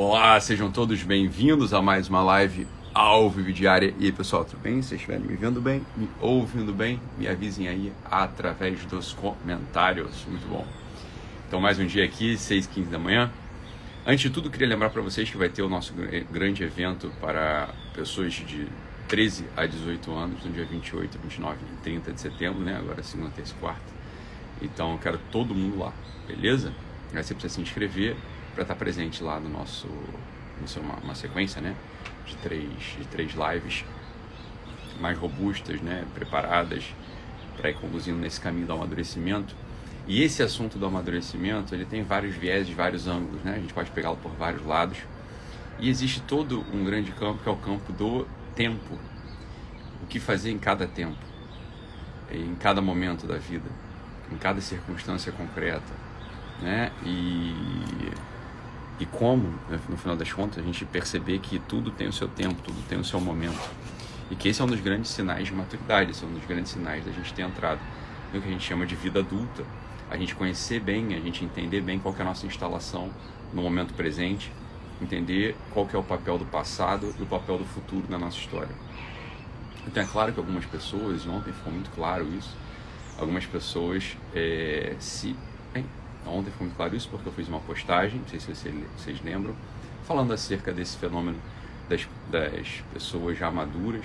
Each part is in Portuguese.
Olá, sejam todos bem-vindos a mais uma live ao vivo diária. E aí, pessoal, tudo bem? Vocês estiverem me vendo bem, me ouvindo bem, me avisem aí através dos comentários. Muito bom. Então, mais um dia aqui, 6 h 15 da manhã. Antes de tudo, queria lembrar para vocês que vai ter o nosso grande evento para pessoas de 13 a 18 anos, no dia 28, 29 e 30 de setembro, né? Agora segunda, terça e quarta. Então, eu quero todo mundo lá, beleza? Aí você precisa se inscrever para estar presente lá no nosso, no uma, uma sequência, né? De três, de três lives mais robustas, né? Preparadas para ir conduzindo nesse caminho do amadurecimento. E esse assunto do amadurecimento, ele tem vários viés, vários ângulos, né? A gente pode pegá-lo por vários lados. E existe todo um grande campo que é o campo do tempo. O que fazer em cada tempo, em cada momento da vida, em cada circunstância concreta, né? E e como, né, no final das contas, a gente perceber que tudo tem o seu tempo, tudo tem o seu momento. E que esse é um dos grandes sinais de maturidade, esse é um dos grandes sinais da gente ter entrado no que a gente chama de vida adulta. A gente conhecer bem, a gente entender bem qual é a nossa instalação no momento presente, entender qual é o papel do passado e o papel do futuro na nossa história. Então é claro que algumas pessoas, ontem ficou muito claro isso, algumas pessoas é, se Ontem ficou muito claro isso porque eu fiz uma postagem, não sei se vocês, lembram, falando acerca desse fenômeno das, das pessoas já maduras,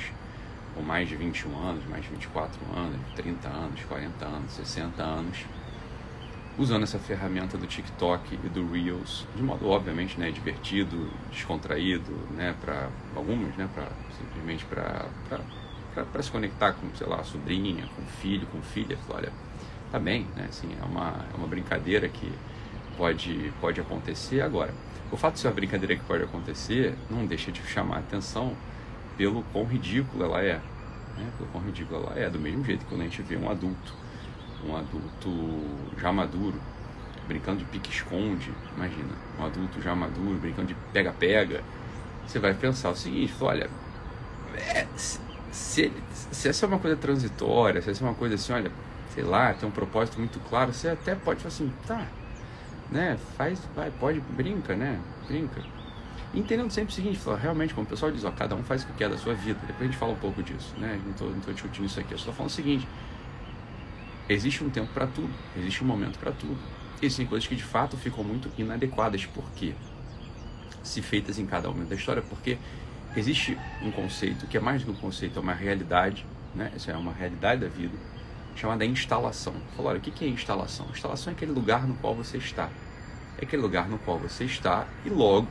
com mais de 21 anos, mais de 24 anos, 30 anos, 40 anos, 60 anos, usando essa ferramenta do TikTok e do Reels, de modo obviamente né, divertido, descontraído, né, para algumas, né, para simplesmente para se conectar com, sei lá, sobrinha, com filho, com filha, olha, tá bem, né? Assim, é uma, é uma brincadeira que pode, pode acontecer. Agora, o fato de ser uma brincadeira que pode acontecer não deixa de chamar a atenção pelo quão ridícula ela é. Né? Pelo quão ridícula ela é. Do mesmo jeito que quando a gente vê um adulto, um adulto já maduro, brincando de pique-esconde, imagina, um adulto já maduro, brincando de pega-pega, você vai pensar o seguinte, olha, é, se, se, se essa é uma coisa transitória, se essa é uma coisa assim, olha, sei lá, tem um propósito muito claro, você até pode falar assim, tá, né, faz, vai, pode, brinca, né, brinca. Entendendo sempre o seguinte, realmente, como o pessoal diz, ó, cada um faz o que quer da sua vida, depois a gente fala um pouco disso, né, não tô, não tô discutindo isso aqui, eu só tô falando o seguinte, existe um tempo para tudo, existe um momento para tudo. Existem coisas que de fato ficam muito inadequadas, por quê? Se feitas em cada momento da história, porque existe um conceito que é mais do que um conceito, é uma realidade, né? Essa é uma realidade da vida chamada instalação. Falou, olha, o que é instalação? Instalação é aquele lugar no qual você está. É aquele lugar no qual você está e logo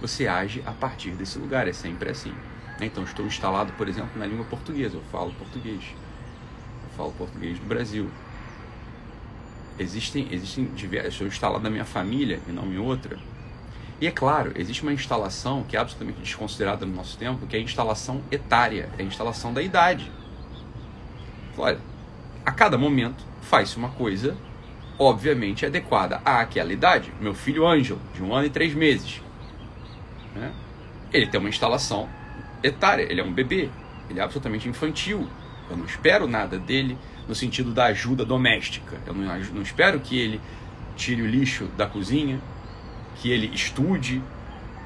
você age a partir desse lugar. É sempre assim. Então, estou instalado, por exemplo, na língua portuguesa. Eu falo português. Eu falo português do Brasil. Existem, existem diversos. Estou instalado na minha família e não em outra. E é claro, existe uma instalação que é absolutamente desconsiderada no nosso tempo, que é a instalação etária, é a instalação da idade. Olha, cada momento faz-se uma coisa, obviamente, adequada àquela idade. Meu filho Ângelo, de um ano e três meses, né? ele tem uma instalação etária, ele é um bebê, ele é absolutamente infantil. Eu não espero nada dele no sentido da ajuda doméstica. Eu não, não espero que ele tire o lixo da cozinha, que ele estude,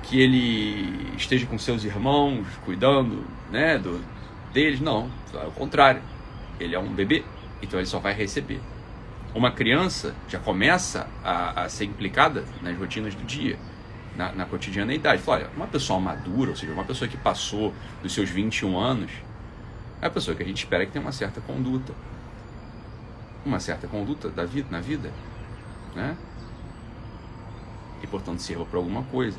que ele esteja com seus irmãos, cuidando né, do, deles. Não, ao contrário. Ele é um bebê. Então ele só vai receber. Uma criança já começa a, a ser implicada nas rotinas do dia, na, na cotidianeidade. Fala, olha, uma pessoa madura, ou seja, uma pessoa que passou dos seus 21 anos, é a pessoa que a gente espera que tenha uma certa conduta. Uma certa conduta da vida, na vida. Né? E portanto sirva para alguma coisa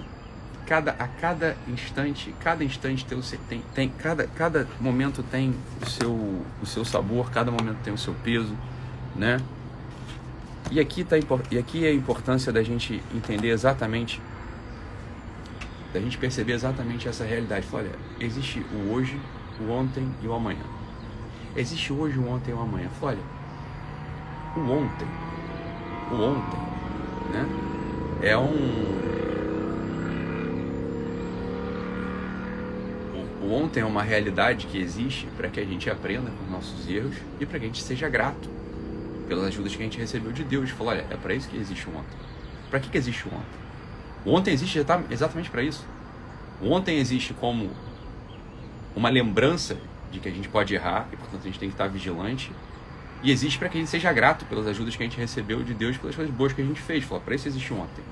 cada, a cada instante, cada instante tem, tem, tem cada, cada momento tem o seu, o seu sabor, cada momento tem o seu peso, né? E aqui, tá, e aqui é a importância da gente entender exatamente, da gente perceber exatamente essa realidade. Olha, existe o hoje, o ontem e o amanhã. Existe hoje, o ontem e o amanhã. Olha, o ontem, o ontem, né? É um O ontem é uma realidade que existe para que a gente aprenda com nossos erros e para que a gente seja grato pelas ajudas que a gente recebeu de Deus. Falar, olha, é para isso que existe o ontem. Para que, que existe o ontem? O ontem existe exatamente para isso. O ontem existe como uma lembrança de que a gente pode errar e, portanto, a gente tem que estar vigilante. E existe para que a gente seja grato pelas ajudas que a gente recebeu de Deus, pelas coisas boas que a gente fez. Fala, para isso existe ontem.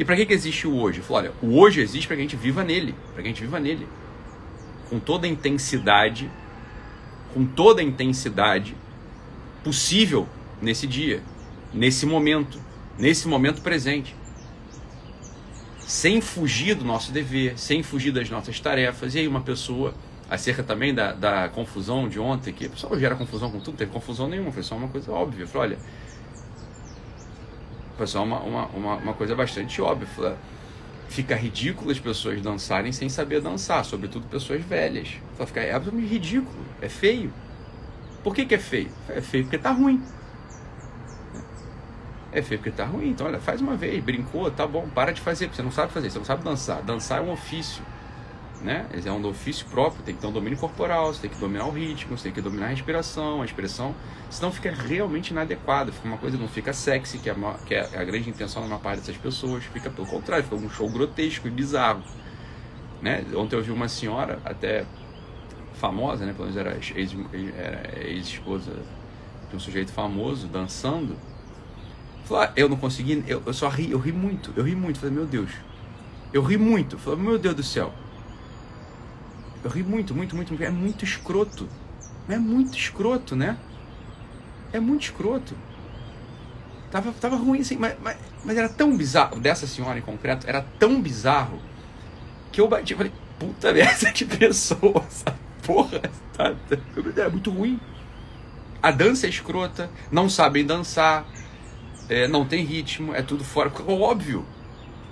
E para que, que existe o hoje? Fala, olha, o hoje existe para que a gente viva nele, para que a gente viva nele. Com toda a intensidade, com toda a intensidade possível nesse dia, nesse momento, nesse momento presente. Sem fugir do nosso dever, sem fugir das nossas tarefas. E aí uma pessoa acerca também da, da confusão de ontem, que o pessoal gera confusão com tudo, não teve confusão nenhuma, foi só uma coisa óbvia. Eu olha, foi só uma, uma, uma, uma coisa bastante óbvia. Fica ridículo as pessoas dançarem sem saber dançar, sobretudo pessoas velhas. Falei, fica é absolutamente ridículo, é feio. Por que, que é feio? É feio porque tá ruim. É feio porque tá ruim. Então, olha, faz uma vez, brincou, tá bom, para de fazer, porque você não sabe fazer, você não sabe dançar. Dançar é um ofício né? É um ofício próprio, tem que ter um domínio corporal, você tem que dominar o ritmo, você tem que dominar a respiração, a expressão, senão fica realmente inadequado, fica uma coisa, não fica sexy, que é, uma, que é a grande intenção da maior parte dessas pessoas, fica pelo contrário, fica um show grotesco e bizarro. Né? Ontem eu vi uma senhora, até famosa, né? pelo menos era ex-esposa de um sujeito famoso, dançando, falou, ah, eu não consegui, eu, eu só ri, eu ri muito, eu ri muito, falei, meu Deus, eu ri muito, falei, meu Deus do céu, eu ri muito, muito, muito, muito. É muito escroto. É muito escroto, né? É muito escroto. Tava, tava ruim assim, mas, mas, mas era tão bizarro. Dessa senhora em concreto, era tão bizarro que eu bati. Falei, puta merda, que pessoa. Essa porra. Tá, tá, é muito ruim. A dança é escrota, não sabem dançar, é, não tem ritmo, é tudo fora. Óbvio.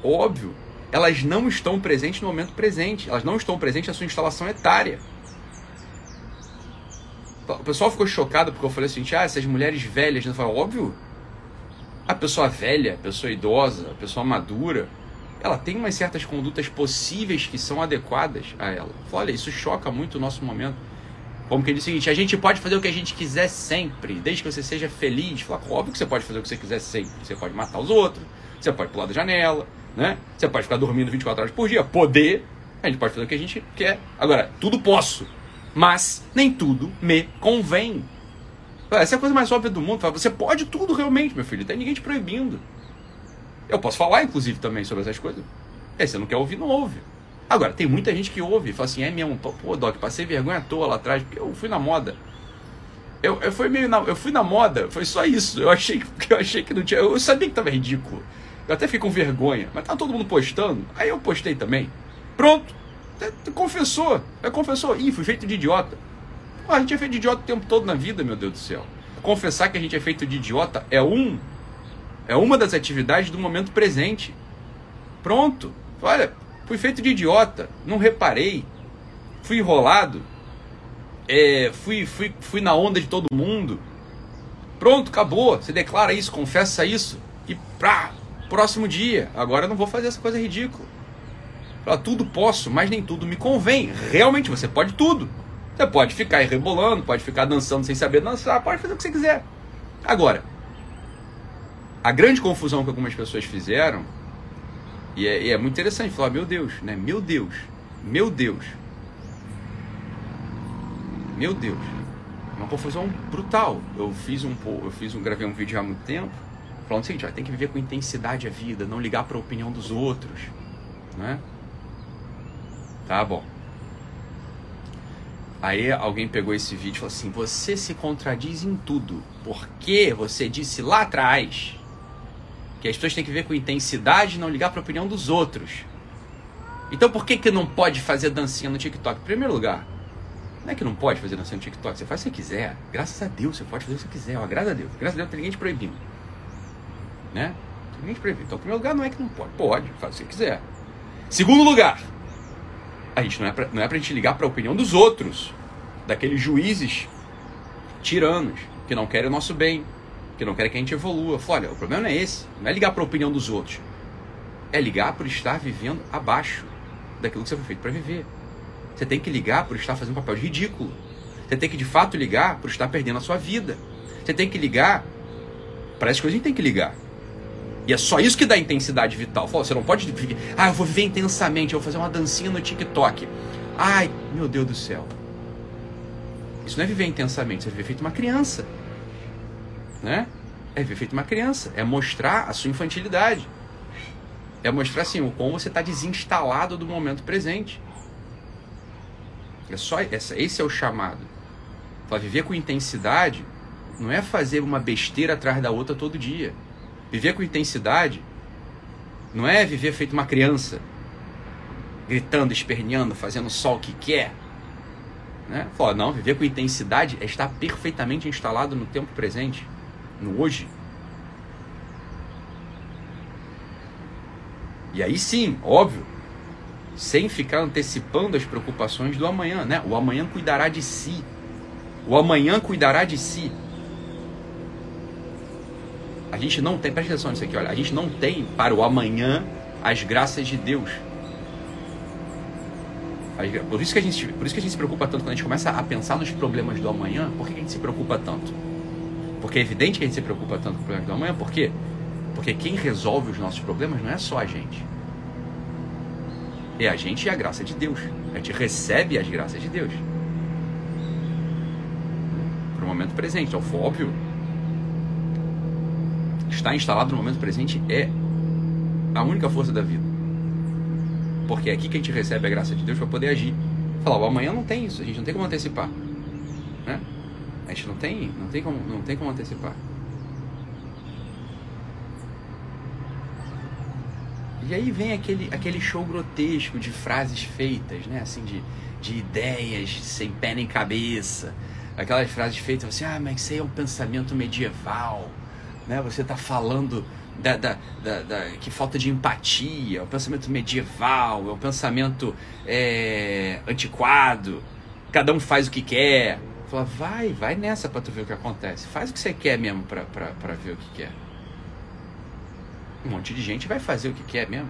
Óbvio elas não estão presentes no momento presente, elas não estão presentes na sua instalação etária. O pessoal ficou chocado porque eu falei assim: ah, essas mulheres velhas, né? falei, óbvio. A pessoa velha, a pessoa idosa, a pessoa madura, ela tem umas certas condutas possíveis que são adequadas a ela. Olha, isso choca muito o nosso momento. Como que ele diz o seguinte: a gente pode fazer o que a gente quiser sempre, desde que você seja feliz. Fala, óbvio que você pode fazer o que você quiser sempre. Você pode matar os outros, você pode pular da janela, né? Você pode ficar dormindo 24 horas por dia, poder, a gente pode fazer o que a gente quer. Agora, tudo posso, mas nem tudo me convém. Essa é a coisa mais óbvia do mundo. Você pode tudo realmente, meu filho, não tem ninguém te proibindo. Eu posso falar, inclusive, também sobre essas coisas. É, você não quer ouvir, não ouve. Agora, tem muita gente que ouve e fala assim, é mesmo, pô, Doc, passei vergonha à toa lá atrás, porque eu fui na moda. Eu, eu, fui meio na, eu fui na moda, foi só isso. Eu achei, eu achei que não tinha. Eu sabia que estava ridículo. Eu até fiquei com vergonha, mas tá todo mundo postando. Aí eu postei também. Pronto. Confessou. É, confessou. Ih, fui feito de idiota. Pô, a gente é feito de idiota o tempo todo na vida, meu Deus do céu. Confessar que a gente é feito de idiota é um. É uma das atividades do momento presente. Pronto. Olha, fui feito de idiota. Não reparei. Fui enrolado. É, fui, fui, fui na onda de todo mundo. Pronto, acabou. Você declara isso, confessa isso. E pá, Próximo dia, agora eu não vou fazer essa coisa ridícula. Fala, tudo posso, mas nem tudo me convém. Realmente, você pode tudo. Você pode ficar rebolando, pode ficar dançando sem saber dançar, pode fazer o que você quiser. Agora, a grande confusão que algumas pessoas fizeram, e é, e é muito interessante falar, meu Deus, né? Meu Deus, meu Deus, meu Deus, uma confusão brutal. Eu fiz um, eu fiz um, gravei um vídeo há muito tempo falando o seguinte, ó, tem que viver com intensidade a vida, não ligar para a opinião dos outros, né? Tá bom. Aí alguém pegou esse vídeo e falou assim: você se contradiz em tudo, porque você disse lá atrás que as pessoas têm que viver com intensidade e não ligar para a opinião dos outros. Então por que, que não pode fazer dancinha no TikTok? Em primeiro lugar, não é que não pode fazer dancinha no TikTok, você faz o que você quiser. Graças a Deus, você pode fazer o que você quiser. Ó, graças a Deus. Graças a Deus, não tem ninguém te proibindo. Né? Tem gente Então, em primeiro lugar, não é que não pode. Pode, faz o que quiser. Segundo lugar, a gente não é não é pra gente ligar para a opinião dos outros, daqueles juízes tiranos, que não querem o nosso bem, que não querem que a gente evolua. Fala, olha, o problema não é esse. Não é ligar para a opinião dos outros. É ligar por estar vivendo abaixo daquilo que você foi feito para viver. Você tem que ligar por estar fazendo um papel ridículo. Você tem que de fato ligar por estar perdendo a sua vida. Você tem que ligar para as coisas a gente tem que ligar. E é só isso que dá intensidade vital. Fala, você não pode viver, ah, eu vou viver intensamente, eu vou fazer uma dancinha no TikTok. Ai, meu Deus do céu. Isso não é viver intensamente, isso é viver feito uma criança. Né? É viver feito uma criança, é mostrar a sua infantilidade. É mostrar assim, o como você está desinstalado do momento presente. É só esse é o chamado. Para viver com intensidade não é fazer uma besteira atrás da outra todo dia. Viver com intensidade não é viver feito uma criança, gritando, esperneando, fazendo só o que quer. Né? Fala, não, viver com intensidade é estar perfeitamente instalado no tempo presente, no hoje. E aí sim, óbvio, sem ficar antecipando as preocupações do amanhã, né? O amanhã cuidará de si. O amanhã cuidará de si. A gente não tem, presta atenção nisso aqui, olha, a gente não tem para o amanhã as graças de Deus. Por isso, que a gente, por isso que a gente se preocupa tanto quando a gente começa a pensar nos problemas do amanhã. Por que a gente se preocupa tanto? Porque é evidente que a gente se preocupa tanto com os problemas do amanhã. Por quê? Porque quem resolve os nossos problemas não é só a gente. É a gente e a graça de Deus. A gente recebe as graças de Deus. Para o momento presente. Então, óbvio, estar instalado no momento presente é a única força da vida. Porque é aqui que a gente recebe a graça de Deus para poder agir. Falar, o amanhã não tem isso, a gente não tem como antecipar. Né? A gente não tem, não tem como, não tem como antecipar. E aí vem aquele, aquele show grotesco de frases feitas, né? Assim, de, de ideias sem pé nem cabeça. Aquelas frases feitas assim, ah, mas isso aí é um pensamento medieval né? Você está falando da, da, da, da, que falta de empatia, é um pensamento medieval, é pensamento é, antiquado, cada um faz o que quer. Fala, vai, vai nessa para tu ver o que acontece. Faz o que você quer mesmo para ver o que quer. Um monte de gente vai fazer o que quer mesmo.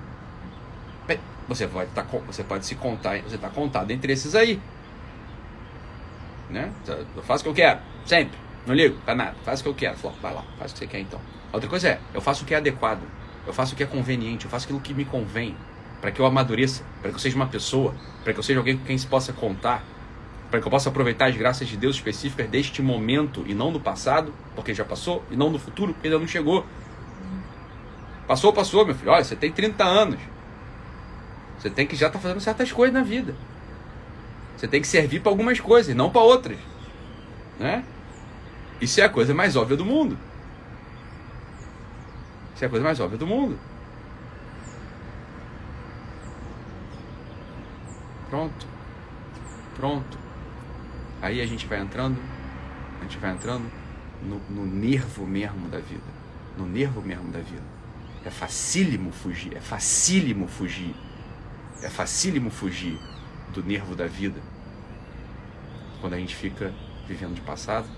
Você pode, tá, você pode se contar, você está contado entre esses aí. Né? Eu faço o que eu quero, sempre. Não ligo pra nada. Faz o que eu quero. Falo, vai lá, faz o que você quer então. outra coisa é, eu faço o que é adequado. Eu faço o que é conveniente. Eu faço aquilo que me convém. Para que eu amadureça. Para que eu seja uma pessoa. Para que eu seja alguém com quem se possa contar. Para que eu possa aproveitar as graças de Deus específicas deste momento e não do passado, porque já passou, e não do futuro, porque ainda não chegou. Passou, passou, meu filho. Olha, você tem 30 anos. Você tem que já estar tá fazendo certas coisas na vida. Você tem que servir para algumas coisas, não para outras. Né? Isso é a coisa mais óbvia do mundo. Isso é a coisa mais óbvia do mundo. Pronto. Pronto. Aí a gente vai entrando, a gente vai entrando no, no nervo mesmo da vida. No nervo mesmo da vida. É facílimo fugir, é facílimo fugir. É facílimo fugir do nervo da vida. Quando a gente fica vivendo de passado,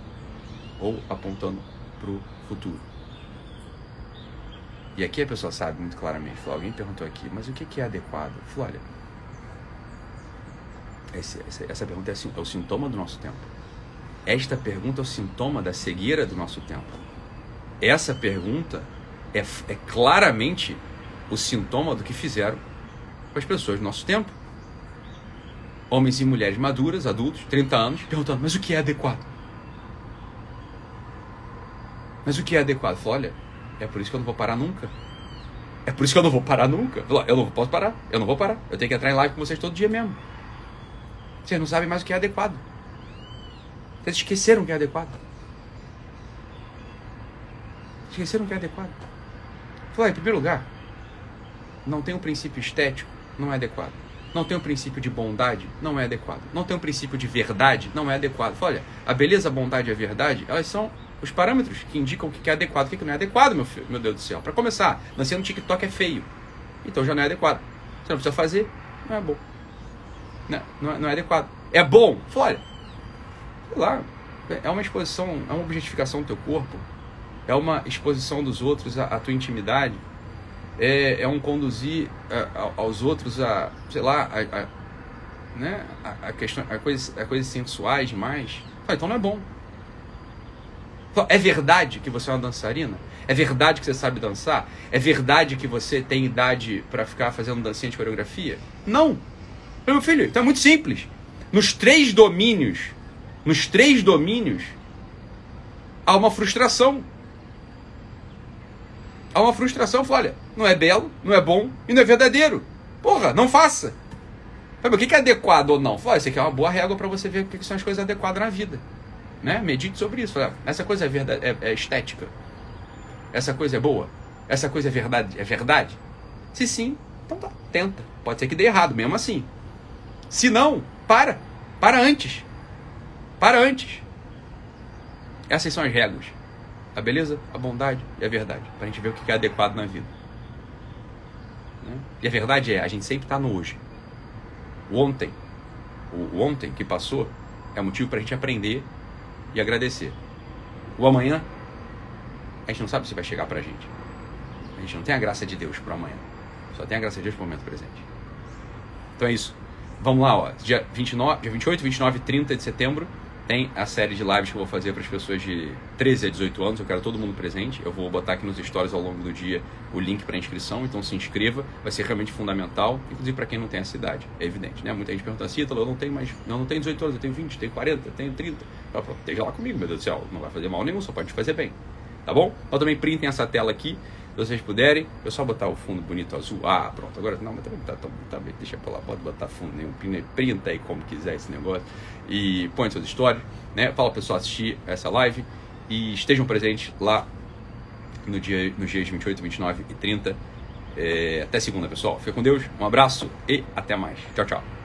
ou apontando para o futuro. E aqui a pessoa sabe muito claramente. Falou, alguém perguntou aqui, mas o que é adequado? Falou, olha, esse, essa, essa pergunta é, é o sintoma do nosso tempo. Esta pergunta é o sintoma da cegueira do nosso tempo. Essa pergunta é, é claramente o sintoma do que fizeram com as pessoas do nosso tempo. Homens e mulheres maduras, adultos, 30 anos, perguntando, mas o que é adequado? Mas o que é adequado? Falei, olha, é por isso que eu não vou parar nunca. É por isso que eu não vou parar nunca. Eu não posso parar. Eu não vou parar. Eu tenho que entrar em live com vocês todo dia mesmo. Vocês não sabem mais o que é adequado. Vocês esqueceram o que é adequado. Esqueceram o que é adequado. Falei, em primeiro lugar, não tem um princípio estético, não é adequado. Não tem um princípio de bondade, não é adequado. Não tem um princípio de verdade, não é adequado. Falei, olha, a beleza, a bondade e a verdade, elas são os parâmetros que indicam o que é adequado e o que não é adequado, meu, filho, meu Deus do céu. Para começar, nascer no TikTok é feio. Então já não é adequado. Você não precisa fazer, não é bom. Não, né? não, é, não é adequado. É bom? Olha, sei lá, é uma exposição, é uma objetificação do teu corpo, é uma exposição dos outros à, à tua intimidade, é, é um conduzir a, é, a, aos outros a, sei lá, a, a né, a, a, questão, a, coisas, a coisas sensuais demais. então não é bom. É verdade que você é uma dançarina? É verdade que você sabe dançar? É verdade que você tem idade para ficar fazendo dancinha de coreografia? Não. Meu filho, então é muito simples. Nos três domínios, nos três domínios, há uma frustração. Há uma frustração, fala, olha, não é belo, não é bom e não é verdadeiro. Porra, não faça. Mas o que é adequado ou não? Fala, isso aqui é uma boa régua para você ver o que são as coisas adequadas na vida. Né? Medite sobre isso. Fala, essa coisa é, verdade, é, é estética. Essa coisa é boa. Essa coisa é verdade. É verdade? Se sim, então tá, tenta. Pode ser que dê errado, mesmo assim. Se não, para. Para antes. Para antes. Essas são as regras. A beleza, a bondade e a verdade. Para a gente ver o que é adequado na vida. Né? E a verdade é, a gente sempre está no hoje. O ontem, o ontem que passou, é motivo para a gente aprender e agradecer. O amanhã, a gente não sabe se vai chegar para a gente. A gente não tem a graça de Deus para amanhã. Só tem a graça de Deus para o momento presente. Então é isso. Vamos lá, ó. Dia, 29, dia 28, 29 e 30 de setembro tem a série de lives que eu vou fazer para as pessoas de 13 a 18 anos. Eu quero todo mundo presente. Eu vou botar aqui nos stories ao longo do dia o link para inscrição. Então se inscreva, vai ser realmente fundamental, inclusive para quem não tem essa idade. É evidente, né? Muita gente pergunta assim, eu não tenho mais, não, não tenho 18 anos, eu tenho 20, tenho 40, tenho 30. Eu falo, esteja lá comigo, meu Deus do céu, não vai fazer mal nenhum, só pode te fazer bem. Tá bom? Então também printem essa tela aqui vocês puderem, eu só botar o fundo bonito azul. Ah, pronto. Agora, não, mas também tá tão tá, bem. Deixa pra lá, pode botar fundo nenhum. Printa aí como quiser esse negócio. E põe suas histórias, né? Fala pessoal assistir essa live. E estejam presentes lá no dia, nos dias 28, 29 e 30. É, até segunda, pessoal. Fica com Deus. Um abraço e até mais. Tchau, tchau.